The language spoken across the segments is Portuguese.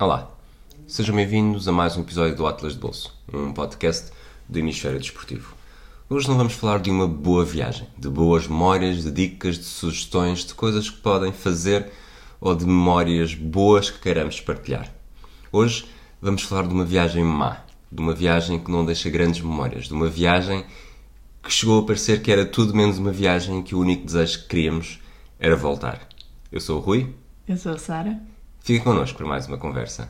Olá, sejam bem-vindos a mais um episódio do Atlas de Bolso, um podcast do Hemisfério Desportivo. Hoje não vamos falar de uma boa viagem, de boas memórias, de dicas, de sugestões, de coisas que podem fazer ou de memórias boas que queiramos partilhar. Hoje vamos falar de uma viagem má, de uma viagem que não deixa grandes memórias, de uma viagem que chegou a parecer que era tudo menos uma viagem que o único desejo que queríamos era voltar. Eu sou o Rui. Eu sou a Sara. Fiquem connosco para mais uma conversa.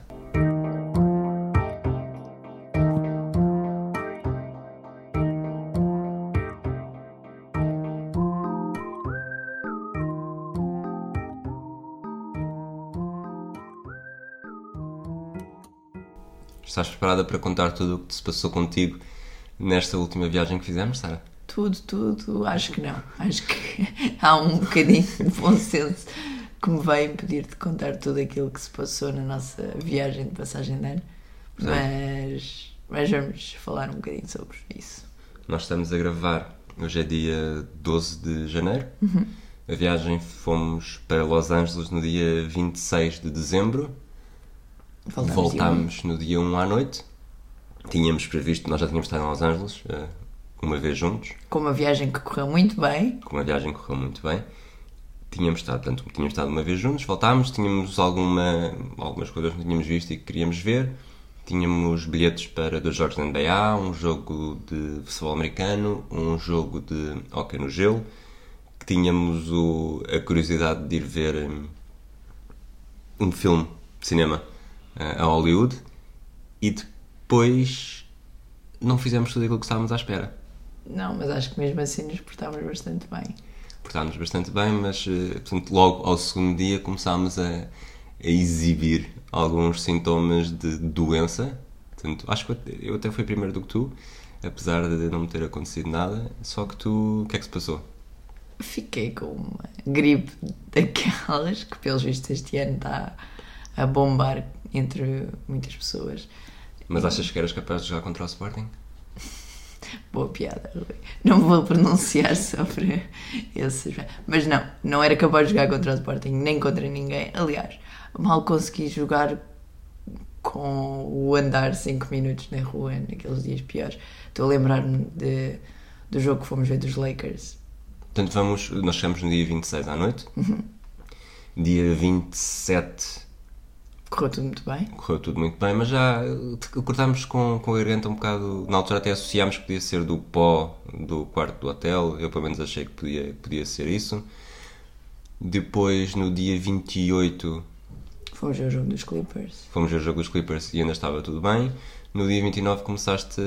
Estás preparada para contar tudo o que se passou contigo nesta última viagem que fizemos, Sara? Tudo, tudo, acho que não. Acho que há um bocadinho de bom senso que me vai impedir de contar tudo aquilo que se passou na nossa viagem de passagem de ano. Mas, mas vamos falar um bocadinho sobre isso. Nós estamos a gravar, hoje é dia 12 de janeiro. A viagem fomos para Los Angeles no dia 26 de dezembro. Voltámos Voltámos no dia 1 à noite. Tínhamos previsto, nós já tínhamos estado em Los Angeles eh, uma vez juntos, Com uma viagem que correu muito bem. com uma viagem que correu muito bem. Tínhamos estado, portanto, tínhamos estado uma vez juntos, voltámos, tínhamos alguma, algumas coisas que não tínhamos visto e que queríamos ver. Tínhamos bilhetes para dois jogos da NBA, um jogo de futebol americano, um jogo de hóquei no gelo. Tínhamos o, a curiosidade de ir ver hum, um filme de cinema eh, a Hollywood e depois não fizemos tudo aquilo que estávamos à espera. Não, mas acho que mesmo assim nos portámos bastante bem. Portámos bastante bem, mas eh, portanto, logo ao segundo dia começámos a, a exibir alguns sintomas de doença. Portanto, acho que eu até- eu até fui primeiro do que tu, apesar de não me ter acontecido nada. Só que tu, o que é que se passou? Fiquei com uma gripe daquelas que, pelos vistos, este ano está a bombar entre muitas pessoas. Mas achas que eras capaz de jogar contra o Sporting? Boa piada, Rui. Não vou pronunciar sobre esses. Mas não, não era capaz de jogar contra o Sporting, nem contra ninguém. Aliás, mal consegui jogar com o andar 5 minutos na rua naqueles dias piores. Estou a lembrar-me do jogo que fomos ver dos Lakers. Portanto, vamos, nós chegamos no dia 26 à noite. Dia 27 Correu tudo muito bem. correu tudo muito bem, mas já eh, cortámos com, com a garganta um bocado. Na altura até associámos que podia ser do pó do quarto do hotel, eu pelo menos achei que podia, podia ser isso. Depois, no dia 28, Fomos ver o jogo dos Clippers. fomos ver o jogo dos Clippers e ainda estava tudo bem. No dia 29 começaste.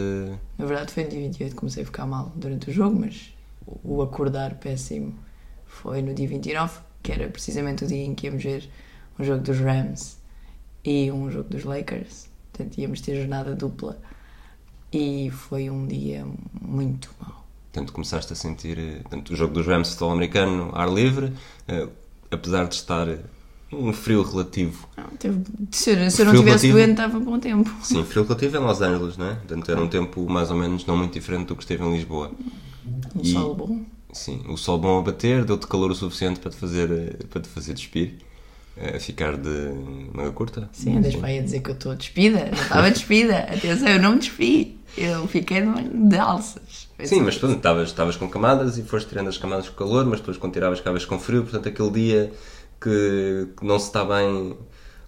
Na verdade, foi no dia 28 que comecei a ficar mal durante o jogo, mas o acordar péssimo foi no dia 29, que era precisamente o dia em que íamos ver um jogo dos Rams e um jogo dos Lakers. Portanto, íamos ter jornada dupla. E foi um dia muito mau. Portanto, começaste a sentir. eh, Portanto, o jogo dos Rams futebol americano, ar livre, eh, apesar de estar um frio relativo. Não, teve- se, eu, se eu não Frio tivesse relativo. doente, estava bom tempo. Sim, frio relativo em Los Angeles, não é? Portanto, era um tempo mais ou menos não muito diferente do que esteve em Lisboa. Um E- sol bom. Sim, o sol bom a bater, deu-te calor o suficiente para te fazer, eh, para te fazer despir, eh, ficar de manga curta. Sim, andas para aí a dizer que eu estou despida. Não estava despida. Atenção, eu não me despi. Eu fiquei de, de alças. Foi Sim, só mas tu estavas, estavas com camadas e foste tirando as camadas com calor, mas depois quando tiravas ficavas com frio, portanto aquele dia que, que não se está bem,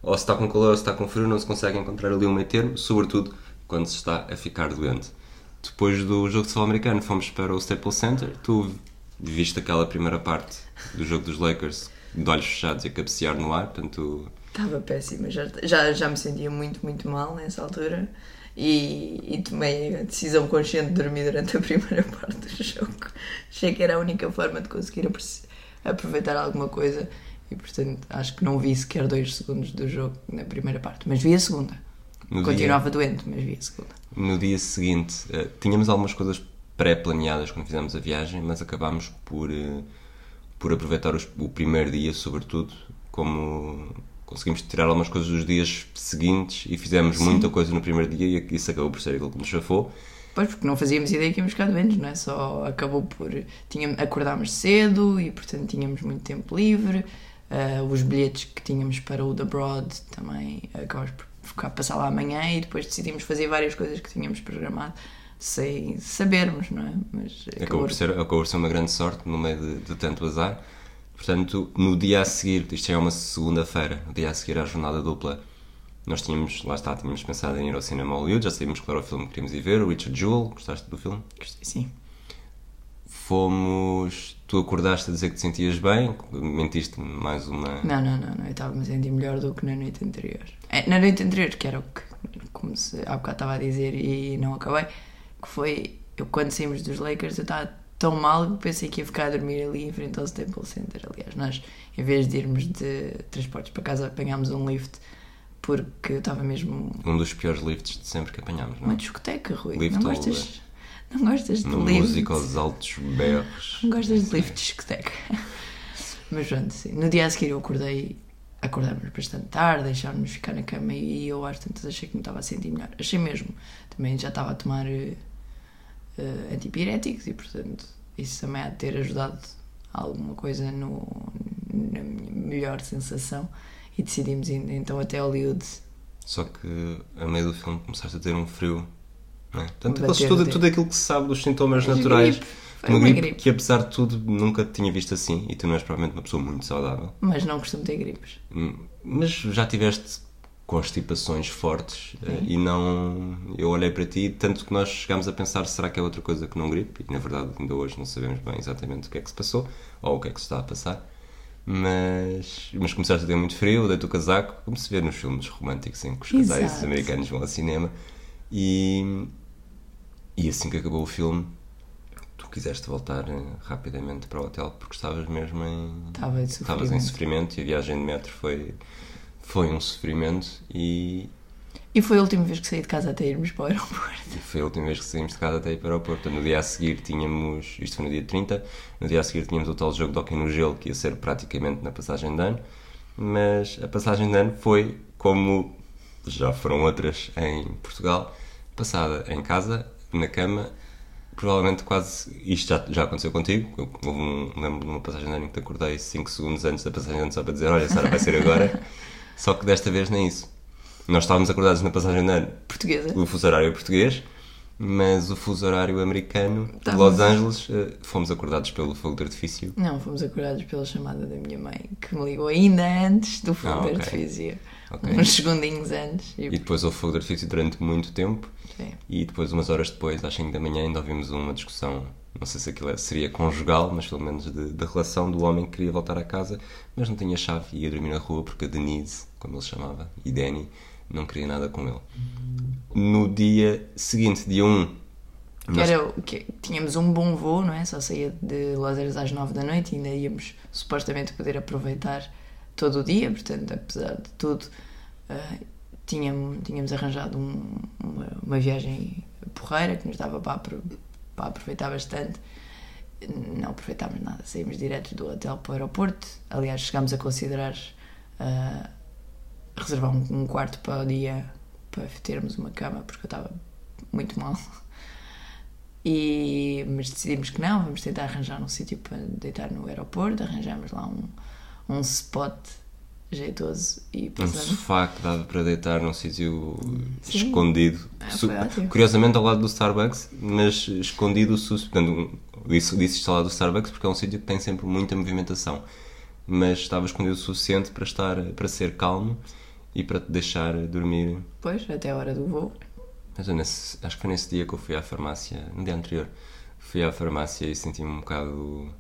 ou se está com calor ou se está com frio, não se consegue encontrar ali um meio termo, sobretudo quando se está a ficar doente. Depois do jogo de futebol americano fomos para o Staples Center, tu viste aquela primeira parte do jogo dos Lakers de olhos fechados e a cabecear no ar, portanto Estava péssima, já, já, já me sentia muito, muito mal nessa altura e, e tomei a decisão consciente de dormir durante a primeira parte do jogo. Achei que era a única forma de conseguir aproveitar alguma coisa e, portanto, acho que não vi sequer dois segundos do jogo na primeira parte, mas vi a segunda. No Continuava doente, mas vi a segunda. No dia seguinte, eh, tínhamos algumas coisas pré-planeadas quando fizemos a viagem, mas acabámos por, eh, por aproveitar os- o primeiro dia, sobretudo, como conseguimos tirar algumas coisas dos dias seguintes e fizemos muita coisa no primeiro dia e isso acabou por ser aquilo que nos chafou. Pois, porque não fazíamos ideia que íamos ficar doentes, não é? Só acabou por. Tínhamos, acordámos cedo e, portanto, tínhamos muito tempo livre. Uh, os bilhetes que tínhamos para o The Broad também acabamos por ficar passar lá amanhã e depois decidimos fazer várias coisas que tínhamos programado sem sabermos, não é? Mas acabou, por ser, acabou por ser uma grande sorte no meio de, de tanto azar. Portanto, no dia a seguir, isto é uma segunda-feira, no dia a seguir à jornada dupla, nós tínhamos, lá está, tínhamos pensado em ir ao cinema Hollywood, já sabíamos qual era o filme que queríamos ir ver, o Richard Jewell, gostaste do filme? Gostei, sim. Fomos, tu acordaste a dizer que te sentias bem, mentiste mais uma... Não, não, não, não eu estava-me a sentir melhor do que na noite anterior. É, na noite anterior, que era o que, como se há bocado estava a dizer e não acabei, que foi, eu quando saímos dos Lakers eu estava tão mal que pensei que ia ficar a dormir ali em frente ao Staples Center. Aliás, nós, em vez de irmos de transportes para casa, apanhámos um lift porque eu estava mesmo. Um dos piores lifts de sempre que apanhámos, não é? Uma discoteca, Rui. Lift não gostas, não gostas de lift? música aos altos berros. Não gostas de lift de discoteca. Mas pronto, sim. No dia a seguir eu acordei, acordámos bastante tarde, deixámos-nos ficar na cama e eu às tantas achei que me estava a sentir melhor. Achei mesmo. Também já estava a tomar uh, antipiréticos e portanto isso também há de ter ajudado alguma coisa no, na melhor sensação e decidimos ir então até Hollywood. Só que a meio do filme começaste a ter um frio, não é? Portanto, tudo, tudo aquilo que se sabe dos sintomas Mas naturais. Gripe. Uma, uma gripe, gripe, que apesar de tudo nunca tinha visto assim e tu não és provavelmente uma pessoa muito saudável. Mas não costumo ter gripes. Hum, mas já tiveste constipações fortes Sim. Eh, e não. Eu olhei para ti, tanto que nós chegámos a pensar: será que é outra coisa que não gripe? E na verdade, ainda hoje não sabemos bem exatamente o que é que se passou ou o que é que se está a passar. Mas, mas começaste a ter muito frio, dei-te o casaco, como se vê nos filmes românticos em que os casais Exato. americanos vão ao cinema. E, e assim que acabou o filme, tu quiseste voltar eh, rapidamente para o hotel porque estavas mesmo em. Estava em sofrimento. Estavas em sofrimento e a viagem de metro foi foi um sofrimento e. E foi a última vez que saí de casa até irmos para o aeroporto. E foi a última vez que saímos de casa até ir para o aeroporto. No dia a seguir tínhamos. Isto foi no dia 30. No dia a seguir tínhamos o tal jogo de hockey no gelo que ia ser praticamente na passagem de ano. Mas a passagem de ano foi como já foram outras em Portugal, passada em casa, na cama, provavelmente quase. Isto já, já aconteceu contigo. Eu um, lembro de uma passagem de ano em que te acordei 5 segundos antes da passagem de ano só para dizer: Olha, Sara, vai ser agora. Só que desta vez nem isso. Nós estávamos acordados na passagem de ano. Portuguesa. O fuso horário português, mas o fuso horário americano de Los Angeles eh, fomos acordados pelo fogo de artifício. Não, fomos acordados pela chamada da minha mãe, que me ligou ainda antes do fogo ah, okay. de artifício. Okay. Uns segundinhos antes. E... e depois houve fogo de artifício durante muito tempo. Sim. E depois, umas horas depois, às 5 da manhã, ainda ouvimos uma discussão não sei se aquilo é, seria conjugal, mas pelo menos da relação do homem que queria voltar a casa, mas não tinha chave e ia dormir na rua porque a Denise, como ele chamava, e Danny, não queria nada com ele. No dia seguinte, dia 1. Nós... Era que tínhamos um bom voo, não é? Só saía de Angeles às 9 da noite e ainda íamos supostamente poder aproveitar todo o dia, portanto, apesar de tudo, uh, tínhamos, tínhamos arranjado um, uma, uma, viagem porreira que nos dava para, para aproveitar bastante. Não aproveitámos nada, saímos direto do hotel para o aeroporto. Aliás, chegámos a considerar uh, reservar um, um, quarto para o dia para termos uma cama, porque eu estava muito mal. E, mas decidimos que não, vamos tentar arranjar um sítio para deitar no aeroporto. Arranjamos lá um, um spot jeitoso e Um sofá que dava para deitar num sítio escondido. Ah, Curiosamente ao lado do Starbucks, mas escondido o Portanto, disse, disse isto ao lado do Starbucks porque é um sítio que tem sempre muita movimentação. Mas estava escondido o suficiente para estar para ser calmo e para te deixar dormir. Pois, até a hora do voo. Mas nesse, acho que foi nesse dia que eu fui à farmácia, no dia anterior, fui à farmácia e senti-me um bocado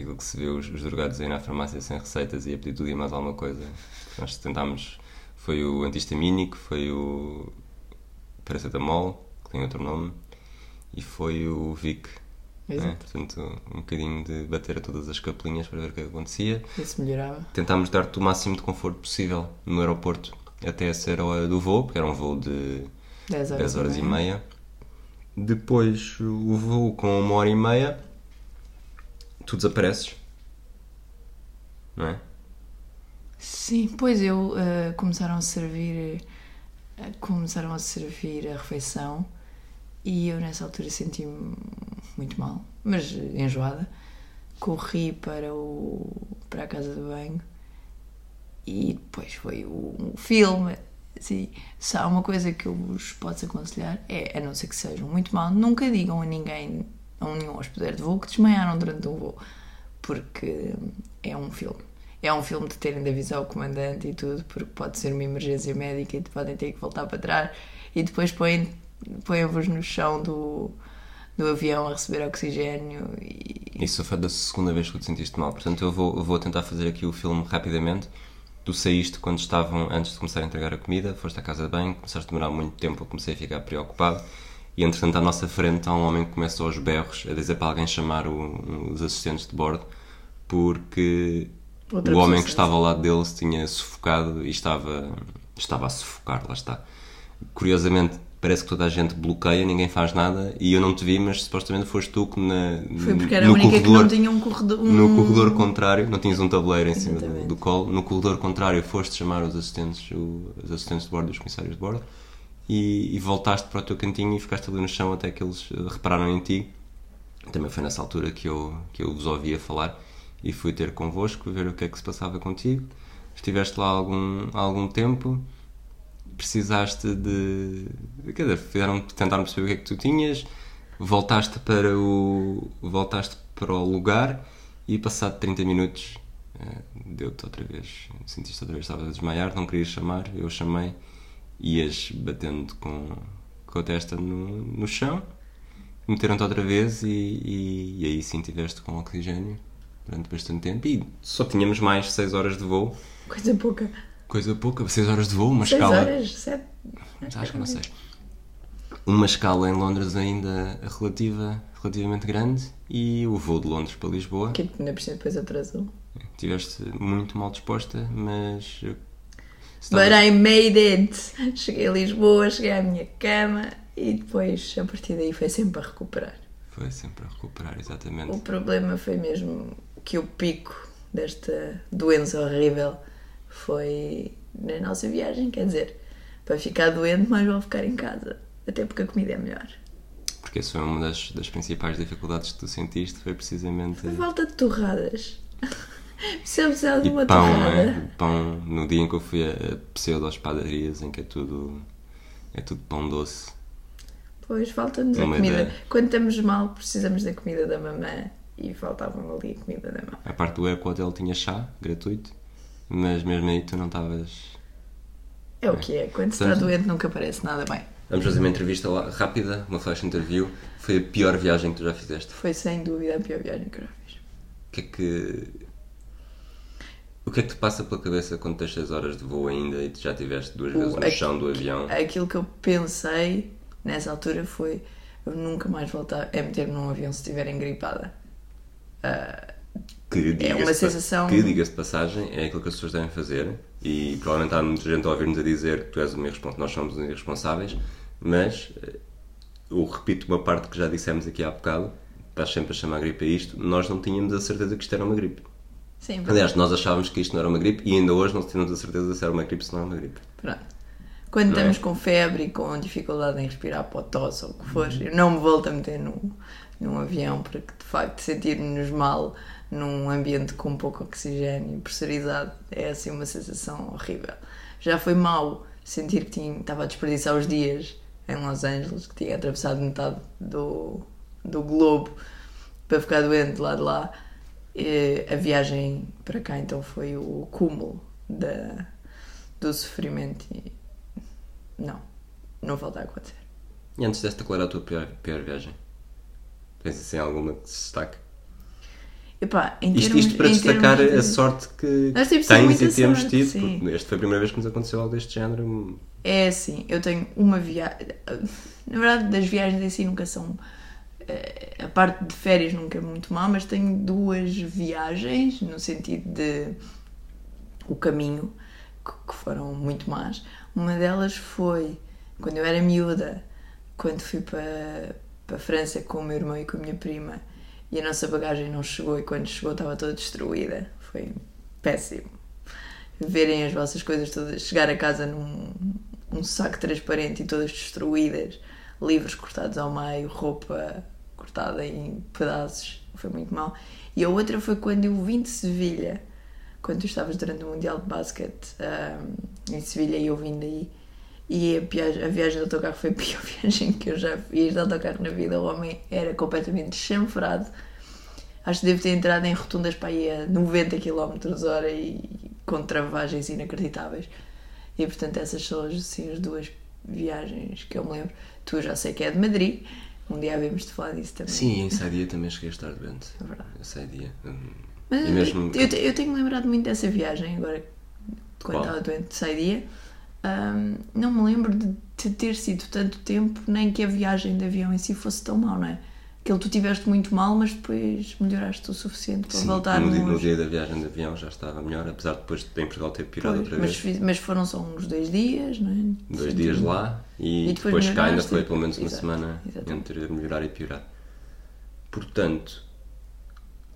aquilo que se vê os, os drogados aí na farmácia sem receitas e a pedir tudo e mais alguma coisa. Nós tentámos, foi o antihistamínico, foi o paracetamol, que tem outro nome, e foi o Vic. Né? Portanto, um bocadinho de bater a todas as capelinhas para ver o que acontecia. Isso melhorava. Tentámos dar-te o máximo de conforto possível no aeroporto até ser a hora do voo, porque era um voo de 10 horas, 10 horas e, meia. e meia. Depois o voo com uma hora e meia tu desapareces. Não é? Sim, pois eu uh, começaram a servir uh, começaram a servir a refeição e eu nessa altura senti-me muito mal, mas enjoada. Corri para o para a casa de banho e depois foi o, o filme. Se há uma coisa que eu vos posso aconselhar é, a não ser que sejam muito mal, nunca digam a ninguém, a nenhum hospedeiro de voo, que desmaiaram durante um voo, porque é um filme. É um filme de terem de avisar o comandante e tudo, porque pode ser uma emergência médica e podem ter que voltar para trás e depois põem- põem-vos no chão do, do avião a receber oxigênio e Isso foi da segunda vez que te sentiste mal. Portanto, eu vou, eu vou tentar fazer aqui o filme rapidamente. Tu saíste quando estavam, antes de começar a entregar a comida, foste à casa de banho, começaste a demorar muito tempo, eu comecei a ficar preocupado. E entretanto, à nossa frente, há um homem que começa aos berros a dizer para alguém chamar o- os assistentes de bordo, porque Outra o homem que estava ao lado dele se tinha sufocado e estava, estava a sufocar, lá está. Curiosamente, parece que toda a gente bloqueia, ninguém faz nada, e eu não te vi, mas supostamente foste tu que na, foi porque era a no única que corredor- não tinha um corredor. Um... no corredor contrário, não tinhas um tabuleiro em cima do, do colo, no corredor contrário foste chamar os assistentes, os assistentes de bordo, os comissários de bordo, e, e voltaste para o teu cantinho e ficaste ali no chão até que eles eh, repararam em ti. Também foi nessa altura que eu, que eu vos ouvia falar e fui ter convosco, ver o que é que se passava contigo. Estiveste lá algum, algum tempo, precisaste de. Quer dizer, fizeram, tentaram perceber o que é que tu tinhas, voltaste para o. voltaste para o lugar e passado 30 minutos eh, deu-te outra vez. Sentiste outra vez, estavas a desmaiar, não querias chamar, eu chamei, ias batendo com, com a testa no, no chão, meteram-te outra vez e, e, e aí sim tiveste com oxigênio durante bastante tempo e só tínhamos mais 6 horas de voo. Coisa pouca. Coisa pouca, 6 horas de voo, uma 6 escala. horas, 7. Acho que não sei. Uma escala em Londres ainda relativa, relativamente grande e o voo de Londres para Lisboa. Que ainda depois atrasou. Tiveste muito mal disposta, mas. Eu- But I made it! Cheguei a Lisboa, cheguei à minha cama e depois, a partir daí, foi sempre a recuperar. Foi sempre a recuperar, exatamente. O problema foi mesmo que o pico desta doença horrível foi na nossa viagem. Quer dizer, para ficar doente, mais vale ficar em casa. Até porque a comida é melhor. Porque essa foi uma das, das principais dificuldades que tu sentiste, foi precisamente. A falta de torradas. Se eu precisar de E uma pão, não torrada. é? Pão, no dia em que eu fui a, a pseudo-padarias, em que é tudo. é tudo pão doce. Pois, falta-nos a comida. ideia. Quando estamos mal, precisamos da comida da mamã. E faltava-me ali a comida da mamã. A parte do Eco Hotel tinha chá, gratuito, mas mesmo aí tu não estavas. É o que é. Quando se está doente, nunca parece nada bem. Vamos fazer uma entrevista lá, rápida, uma flash interview. Foi a pior viagem que tu já fizeste. Foi sem dúvida a pior viagem que eu já fiz. O que é que. O que é que te passa pela cabeça quando tens 6 horas de voo ainda e tu já estiveste duas vezes no chão do avião? Aquilo que eu pensei nessa altura foi eu nunca mais voltar a meter-me num avião se estiver engripada. Ah, Que É uma sensação- Que diga-se de passagem, é aquilo que as pessoas devem fazer e provavelmente há muita gente a ouvir-nos a dizer que tu és um irresponsável, nós somos uns irresponsáveis, mas eh, eu repito uma parte que já dissemos aqui há bocado, estás sempre a chamar gripe a isto, nós não tínhamos a certeza que isto era uma gripe. Sim, Aliás, nós achávamos que isto não era uma gripe e ainda hoje não tínhamos a certeza se era uma gripe ou se não era uma gripe. pronto. Quando Não é? estamos com febre e com dificuldade em respirar para o tosse ou o que for, eu não me volto a meter num, num avião porque de facto sentir-nos mal num ambiente com pouco oxigênio pressurizado é assim uma sensação horrível. Já foi mau sentir que tinha, estava a desperdiçar os dias em Los Angeles, que tinha atravessado metade do, do globo para ficar doente lá de lá. E a viagem para cá então foi o cúmulo da, do sofrimento e não, não volta a acontecer. E antes desta, qual era a tua pior, pior viagem? Tens assim alguma que se destaque? Epá, em Isto, termos- isto para destacar termos de- a sorte que Nós temos tens e temos sorte, tido, sim. porque esta foi a primeira vez que nos aconteceu algo deste género. É assim, eu tenho uma viagem. Na verdade, das viagens em si nunca são. A parte de férias nunca é muito má, mas tenho duas viagens, no sentido de. o caminho, que que foram muito más. Uma delas foi quando eu era miúda, quando fui para, para a França com o meu irmão e com a minha prima, e a nossa bagagem não chegou, e quando chegou estava toda destruída. Foi péssimo verem as vossas coisas todas, chegar a casa num um saco transparente e todas destruídas, livros cortados ao meio, roupa cortada em pedaços, foi muito mal. E a outra foi quando eu vim de Sevilha quando tu estavas durante o Mundial de Basquete ahm, em Sevilha e eu vim daí. E a, viagem, a viagem do autocarro foi a pior viagem que eu já fiz de autocarro na vida. O homem era completamente chanfrado. Acho que devo ter entrado em rotundas para aí a 90 km hora e com travagens inacreditáveis. E portanto, essas são assim, as duas viagens que eu me lembro. Tu já sei que é de Madrid. Um dia havemos de falar disso também. Sim, em Saidia também cheguei a estar doente. É verdade. Em Saidia. Hum, Mas mesmo- eu, eu tenho lembrado muito dessa viagem agora quando Qual? estava doente de saidia. Ahm, não me lembro de, de ter sido tanto tempo, nem que a viagem de avião em si fosse tão mal, não é? Aquilo tu tiveste muito mal, mas depois melhoraste o suficiente para Sim, voltarmos. no, no dia da viagem de avião já estava melhor, apesar de depois de em Portugal ter pirado Pois, outra mas, vez. mas foram só uns dois dias, não é? Dois Sim, dias lá e, E depois depois, cá ainda foi pelo menos uma Exato, semana entre melhorar e piorar. Portanto,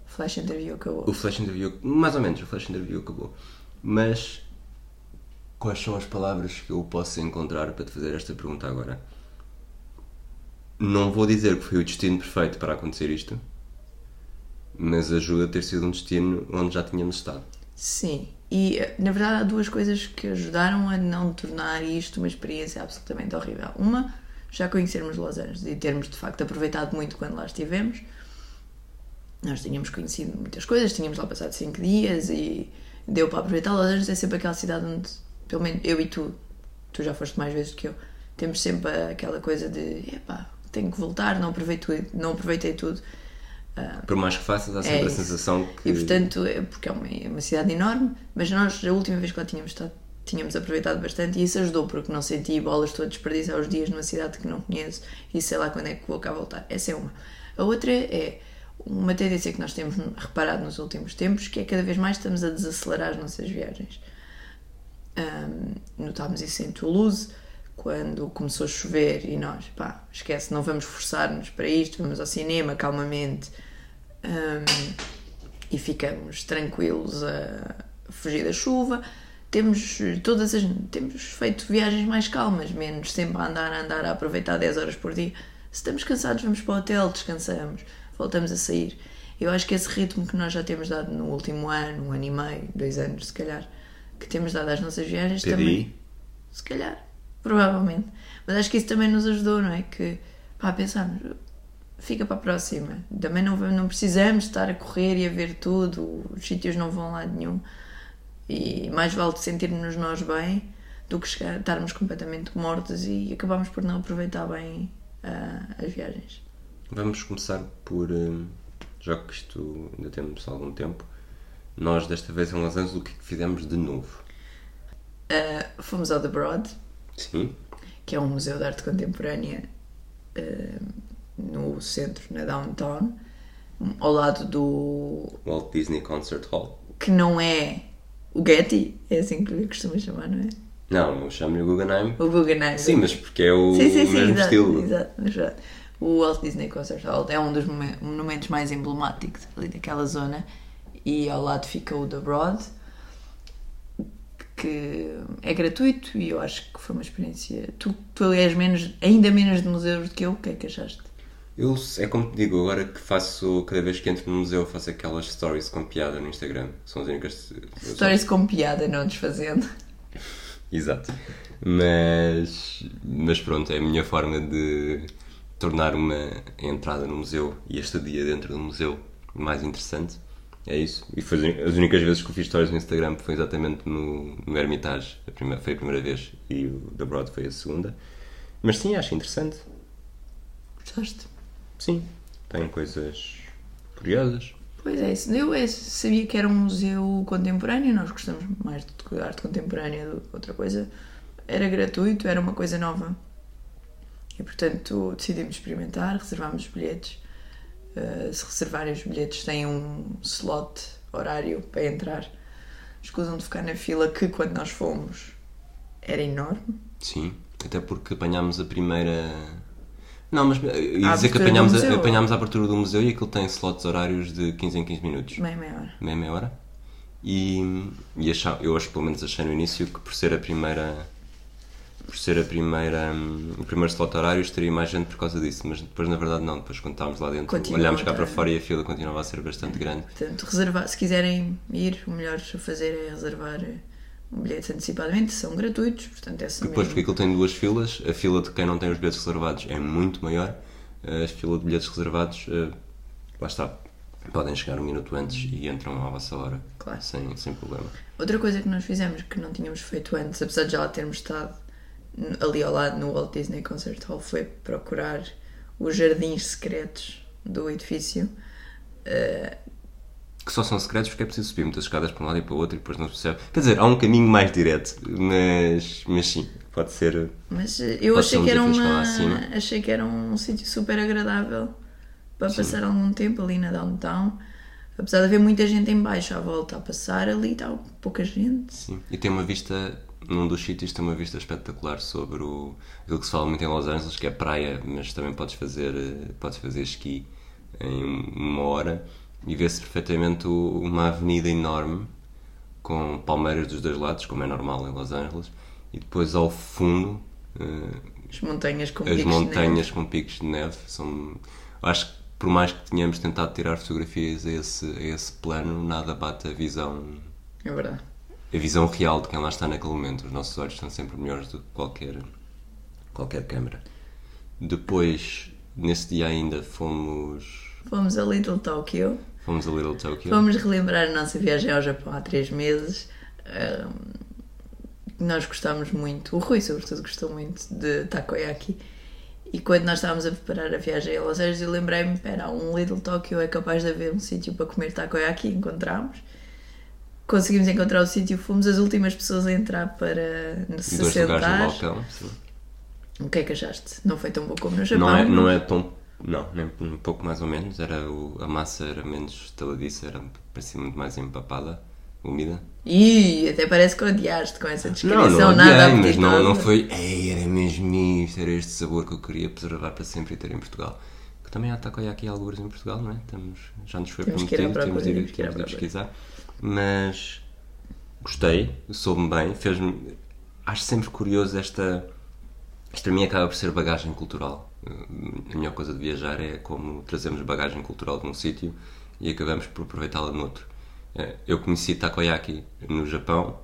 Flash interview acabou. o flash interview, mais ou menos, o flash interview acabou. Mas quais são as palavras que eu posso encontrar para te fazer esta pergunta agora? Não vou dizer que foi o destino perfeito para acontecer isto, mas ajuda a ter sido um destino onde já tínhamos estado. Sim, e na verdade há duas coisas que ajudaram a não tornar isto uma experiência absolutamente horrível. Uma, já conhecermos Los Angeles e termos de facto aproveitado muito quando lá estivemos. Nós tínhamos conhecido muitas coisas, tínhamos lá passado 5 dias e deu para aproveitar. Los Angeles é sempre aquela cidade onde, pelo menos eu e tu, tu já foste mais vezes que eu, temos sempre aquela coisa de epá, tenho que voltar, não aproveitei, não aproveitei tudo. Por mais que faças, há sempre a É isso. sensação que. E portanto, é porque é uma, é uma cidade enorme, mas nós, a última vez que lá tínhamos estado, tínhamos aproveitado bastante e isso ajudou, porque não senti bolas a desperdiçar os dias numa cidade que não conheço e sei lá quando é que vou cá voltar. Essa é uma. A outra é uma tendência que nós temos reparado nos últimos tempos, que é cada vez mais estamos a desacelerar as nossas viagens. Ahm, notámos isso em Toulouse, quando começou a chover e nós, pá, esquece, não vamos forçar-nos para isto, vamos ao cinema calmamente ahm, e ficamos tranquilos a fugir da chuva. Temos todas as temos feito viagens mais calmas, menos sempre a andar, a andar, a aproveitar 10 horas por dia. Se estamos cansados, vamos para o hotel, descansamos, voltamos a sair. Eu acho que esse ritmo que nós já temos dado no último ano, um ano e meio, dois anos se calhar, que temos dado às nossas viagens também. PDI? Se calhar, provavelmente. Mas acho que isso também nos ajudou, não é? Que, pá, pensarmos, fica para a próxima. Também não, não precisamos estar a correr e a ver tudo, os sítios não vão lá nenhum. E mais vale sentirmos nós bem do que chegar, estarmos completamente mortos e acabarmos por não aproveitar bem ah, as viagens. Vamos começar por. hum, Já que isto ainda temos algum tempo, nós desta vez em Los Angeles o que é que fizemos de novo? Ah, fomos ao The Broad, Sim, que é um museu de arte contemporânea ah, no centro, na downtown, ao lado do Walt Disney Concert Hall. que não é o Getty, é assim que lhe costuma chamar, não é? Não, eu chamo-lhe o Guggenheim. O Guggenheim. Sim, mas porque é o sim, sim, sim, mesmo exato, estilo. exato, verdade. O Walt Disney Concert Hall é um dos monumentos mais emblemáticos ali daquela zona e ao lado fica o The Broad que é gratuito e eu acho que foi uma experiência tu, tu és menos, ainda menos de museus do que eu, o que é que achaste? Eu, é como te digo, agora que faço, cada vez que entro no museu, faço aquelas stories com piada no Instagram. São as únicas. Stories com piada, não desfazendo Exato. Mas, mas pronto, é a minha forma de tornar uma entrada no museu e este dia dentro do museu mais interessante. É isso. E foi as únicas vezes que eu fiz stories no Instagram foi exatamente no, no Hermitage. A primeira, foi a primeira vez e o The Broad foi a segunda. Mas sim, acho interessante. gostaste? Sim, tem coisas curiosas. Pois é, isso. eu é, sabia que era um museu contemporâneo, nós gostamos mais de arte contemporânea do que outra coisa. Era gratuito, era uma coisa nova. E portanto decidimos experimentar, reservámos os bilhetes. Uh, se reservarem os bilhetes, têm um slot horário para entrar. Escusam de ficar na fila, que quando nós fomos era enorme. Sim, até porque apanhámos a primeira. Não, mas eh, ia A dizer que apanhámos a, apanhámos a abertura do museu e aquilo tem slots horários de 15 em 15 minutos. Meia meia hora. meia meia hora. E, e achava- eu acho, pelo menos achei no início que por ser a primeira por ser a primeira, hum, o primeiro slot horário, estaria mais gente por causa disso, mas depois na verdade não, depois quando estávamos lá dentro, Continua olhámos cá para estar. fora e a fila continuava a ser bastante grande. Portanto, reservar, se quiserem ir, o melhor a fazer é reservar eh, um bilhete antecipadamente, são gratuitos, portanto, essa Depois, porque mesmo. aquilo tem duas filas, a fila de quem não tem os bilhetes reservados é muito maior, a fila de bilhetes reservados, eh, lá está, podem chegar um minuto antes e entram à vossa hora, Claro. sem, sem problema. Outra coisa que nós fizemos que não tínhamos feito antes, apesar de já lá termos estado ali ao lado no Walt Disney Concert Hall, foi procurar os jardins secretos do edifício. Eh, Que só são secretos porque é preciso subir muitas escadas para um lado e para o outro e depois não se percebe. Quer dizer, há um caminho mais direto, mas, mas sim, pode ser. Mas eh, eu achei um que, era uma, achei que era um sítio super agradável para passar algum tempo ali na downtown. Apesar de haver muita gente em baixo à volta a passar, ali está pouca gente. Sim. E tem uma vista, num dos sítios, tem uma vista espetacular sobre o, aquilo que se fala muito em Los Angeles, que é praia, mas também podes fazer, podes fazer esqui em uma hora e vê-se perfeitamente uma avenida enorme com palmeiras dos dois lados, como é normal em Los Angeles, e depois ao fundo eh, As montanhas com as picos de neve. montanhas com picos de neve são. Acho que por mais que tenhamos tentado tirar fotografias a esse, a esse plano, nada bate a visão, É verdade. A visão real de quem lá está naquele momento. Os nossos olhos são sempre melhores do que qualquer, qualquer câmera. Depois, nesse dia ainda, fomos, Fomos a Little Tokyo. fomos a Little Tokyo. Vamos relembrar a nossa viagem ao Japão há três meses. Ahm, nós gostámos muito, o Rui, sobretudo, gostou muito de takoyaki. E quando nós estávamos a preparar a viagem a Los Angeles, eu lembrei-me: espera, um Little Tokyo é capaz de haver um sítio para comer takoyaki. Encontramos. Conseguimos encontrar o sítio, fomos as últimas pessoas a entrar para se Dois lugares no sentar. balcão. sim. O que é que achaste? Não foi tão bom como no Japão. Não é, não é tão. Não, nem um pouco mais ou menos. Era o, a massa era menos estaladiça, era parecia muito mais empapada, úmida. Ih, até parece que odiaste com essa descrição. Não, não nada odiei, mas não, não foi. Ei, era mesmo isto, era este sabor que eu queria preservar para sempre e ter em Portugal. Que também há takoyaki algures em Portugal, não é? Estamos, já nos foi Temos prometido, temos de ir, temos de pesquisar. Mas gostei, soube-me bem, fez-me. Acho sempre curioso esta. Isto para mim acaba por ser bagagem cultural. A melhor coisa de viajar é como trazemos bagagem cultural de um sítio e acabamos por aproveitá-la noutro. Eh, Eu conheci takoyaki no Japão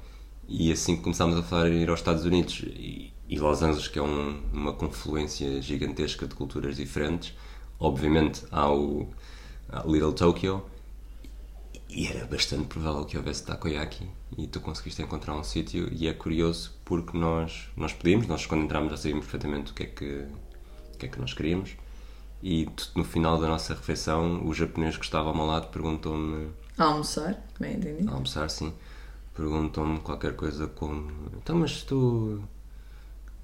e assim que começámos a falar em ir aos Estados Unidos e, Los Angeles, que é um- uma confluência gigantesca de culturas diferentes, obviamente há o Little Tokyo e era bastante provável que houvesse takoyaki e tu conseguiste encontrar um sítio e é curioso porque nós, nós pedimos, nós quando entramos já sabíamos perfeitamente o que é que, o que, é que nós queríamos e no final da nossa refeição o japonês que estava ao meu lado perguntou-me, A almoçar, bem entendi. a almoçar sim, perguntou-me qualquer coisa como então mas tu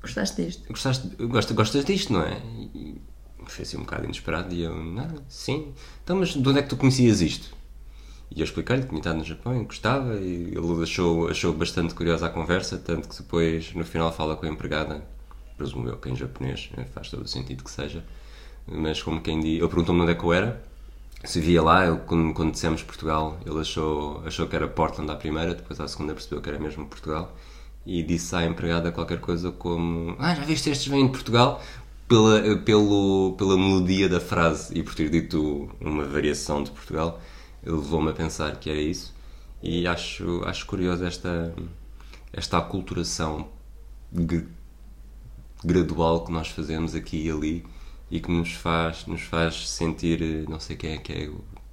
Gostaste disto? gostaste, gostas, gostas disto, não é? E foi assim um bocado inesperado e eu, não, sim. Então, mas de onde é que tu conhecias isto? E eu expliquei-lhe que tinha estado no Japão e gostava e ele achou, achou bastante curiosa a conversa, tanto que depois no final fala com a empregada, presumo eu que em japonês, eh, faz todo o sentido que seja, mas como quem diz, ele perguntou-me onde é que eu era, se via lá, ele, quando, quando dissemos Portugal, ele achou, achou que era Portland à primeira, depois à segunda percebeu que era mesmo Portugal e disse à empregada qualquer coisa como Ah, já viste estes vêm de Portugal? Pela, pelo, pela melodia da frase e por ter dito uma variação de Portugal, levou-me a pensar que era isso e acho, acho curioso esta, esta aculturação gra- gradual que nós fazemos aqui e ali e que nos faz, nos faz sentir, eh, não sei quem é que é,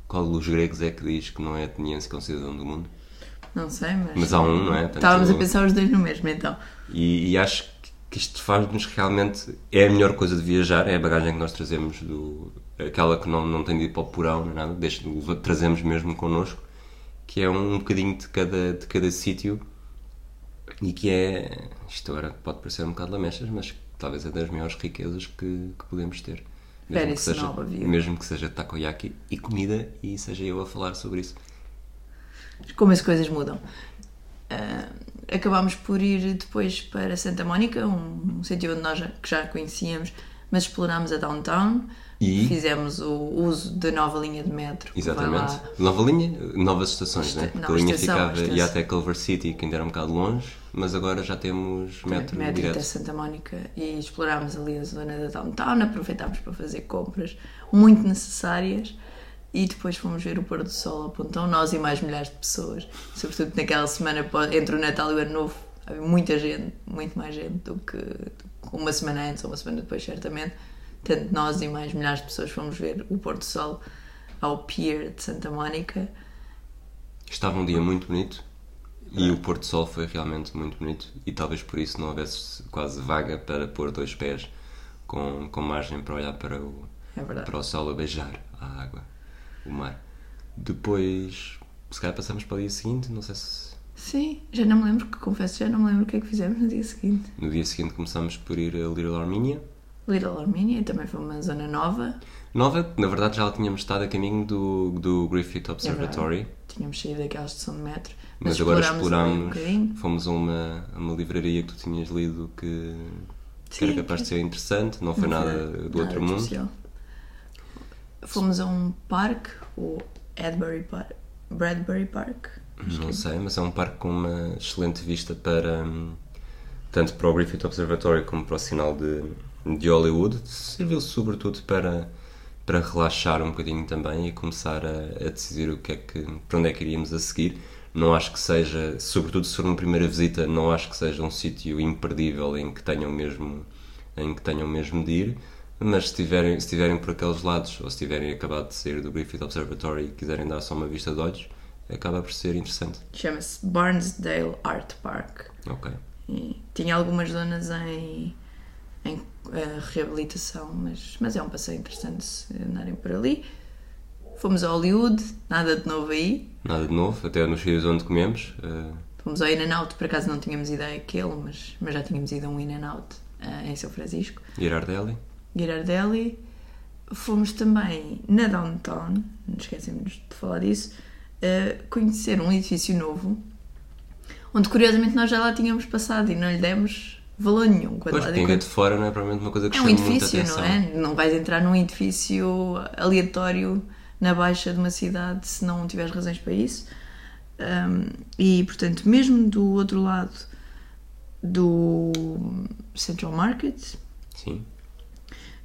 qual dos gregos é que diz que não é ateniense que é um cidadão do mundo. Não sei, mas. Mas há um, não é? Portanto, Estávamos a pensar os dois no mesmo, então. E, e acho que isto faz-nos realmente. É a melhor coisa de viajar, é a bagagem que nós trazemos, do, aquela que não, não tem de ir para o porão, nem nada, deixa, trazemos mesmo connosco, que é um bocadinho de cada, de cada sítio e que é. Isto agora pode parecer um bocado lamechas, mas talvez é das maiores riquezas que, que podemos ter. Mesmo que, seja, of you. mesmo que seja takoyaki e comida e seja eu a falar sobre isso. Como as coisas mudam. Ah, acabámos por ir depois para Santa Mónica, um, um sítio onde nós já, que já conhecíamos, mas explorámos a downtown, E- fizemos o uso da nova linha de metro. Exatamente. Nova linha, novas estações, Esta- né? Porque a linha estação, ficava ia até Culver City, que ainda era um bocado longe, mas agora já temos metro, metro direto. até Santa Mónica e explorámos ali a zona da downtown, aproveitámos para fazer compras muito necessárias e depois fomos ver o pôr do sol ao pontão, nós e mais milhares de pessoas, sobretudo naquela semana entre o Natal e o Ano Novo, havia muita gente, muito mais gente do que uma semana antes ou uma semana depois, certamente. Tanto nós e mais milhares de pessoas fomos ver o pôr do sol ao Pier de Santa Mónica. Estava um dia muito bonito e o Porto Sol foi realmente muito bonito e talvez por isso não houvesse quase vaga para pôr dois pés com, com margem para olhar para o, É para o sol a beijar a água, o mar. Depois, se calhar passamos para o dia seguinte, não sei se Sim, já não me lembro, que confesso, já não me lembro o que é que fizemos no dia seguinte. no dia seguinte começamos por ir a Little Armenia. Little Armenia também foi uma zona nova. Nova, na verdade já lá tínhamos estado a caminho do, do Griffith Observatory. Tínhamos saído daquela estação de metro. Mas, agora explorámos um fomos a uma, a uma livraria que tu tinhas lido que, que era Sim, capaz de ser interessante, não foi Não nada do nada outro mundo. especial. Fomos a um parque, o Adbury Park, Bradbury Park. Não sei, mas é um parque com uma excelente vista para hum, tanto para o Griffith Observatory como para o sinal de, de Hollywood. Serviu sobretudo para, para relaxar um bocadinho também e começar a, a decidir o que é que, para onde é que iríamos a seguir. Não acho que seja, sobretudo se for uma primeira visita, não acho que seja um sítio imperdível em que tenham mesmo, em que tenham mesmo de ir. Mas se estiverem, se estiverem por aqueles lados ou se tiverem acabado de sair do Griffith Observatory e quiserem dar só uma vista de olhos, acaba por ser interessante. Chama-se Barnesdale Art Park. Ok. E tinha algumas zonas em, em eh, reabilitação, mas, mas é um passeio interessante se andarem por ali. Fomos a Hollywood, nada de novo aí. Nada de novo, até nos sítios onde comemos. eh, Fomos ao In-N-Out, por acaso não tínhamos ido àquele, mas, mas já tínhamos ido a um In-N-Out eh, em São Francisco. Girardelli. Girardelli. Fomos também na Downtown, não esquecemos de falar disso, a conhecer um edifício novo, onde curiosamente nós já lá tínhamos passado e não lhe demos valor nenhum. Quando Pois, quem vê de fora não é provavelmente uma coisa que é um chama muita edifício, atenção. não é? Não vais entrar num edifício aleatório na baixa de uma cidade se não tiveres razões para isso. Um, e, portanto, mesmo do outro lado do Central Market, Sim.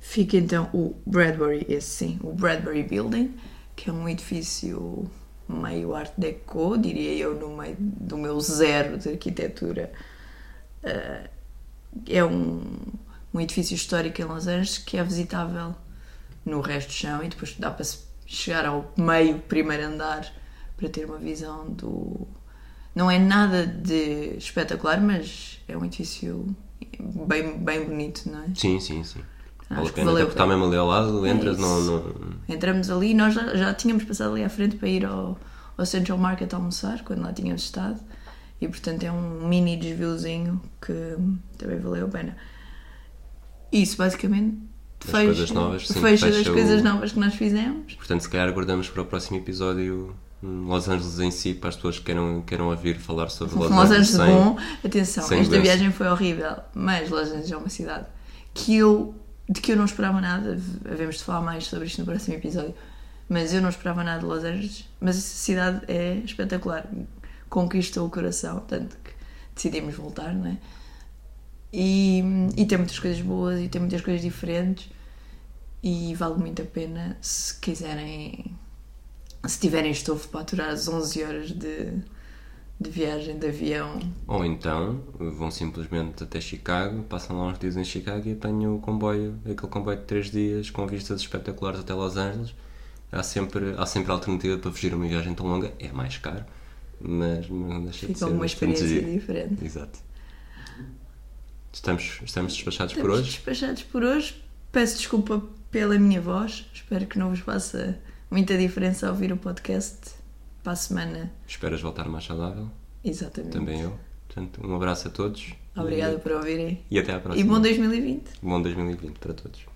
fica então o Bradbury, esse sim, o Bradbury Building, que é um edifício meio art deco, diria eu, no meio do meu zero de arquitetura. Uh, é um, um edifício histórico em Los Angeles que é visitável no resto do chão e depois dá para chegar ao meio, primeiro andar, para ter uma visão do. Não é nada de espetacular, mas é um edifício bem, bem bonito, não é? Sim, sim, sim. Vale a pena, valeu até porque está mesmo ali ao lado, entras, isso. não, não... Entramos ali e nós já, já tínhamos passado ali à frente para ir ao, ao Central Market almoçar, quando lá tínhamos estado. E portanto é um mini desviozinho que também valeu a pena. Isso basicamente fecha, coisas novas, sim, fecha, fecha das o- coisas novas que nós fizemos. Portanto, se calhar aguardamos para o próximo episódio hum, Los Angeles em si, para as pessoas que queiram, queiram ouvir falar sobre Los, Los Angeles sem- bom, atenção, esta doença. viagem foi horrível, mas Los Angeles é uma cidade que eu, de que eu não esperava nada. Havemos de falar mais sobre isto no próximo episódio, mas eu não esperava nada de Los Angeles. Mas essa cidade é espetacular, conquista o coração, tanto que decidimos voltar, não é? E, e tem muitas coisas boas e tem muitas coisas diferentes e vale muito a pena se quiserem se tiverem estofo para aturar as 11 horas de, de viagem de avião Ou então vão simplesmente até Chicago, passam lá uns dias em Chicago e apanham o comboio, aquele comboio de 3 dias com vistas espetaculares até Los Angeles. Há sempre, há sempre alternativa para fugir uma viagem tão longa, é mais caro, mas não deixa de fica ser uma experiência diferente. Exato. Estamos, estamos despachados por Estamos hoje. despachados por hoje. Peço desculpa pela minha voz. Espero que não vos faça muita diferença ouvir o podcast para a semana. Esperas voltar mais saudável? Exatamente. Também eu. Portanto, um abraço a todos. Obrigada por ouvirem. E, e até à E próxima. bom 2020. Bom 2020 para todos.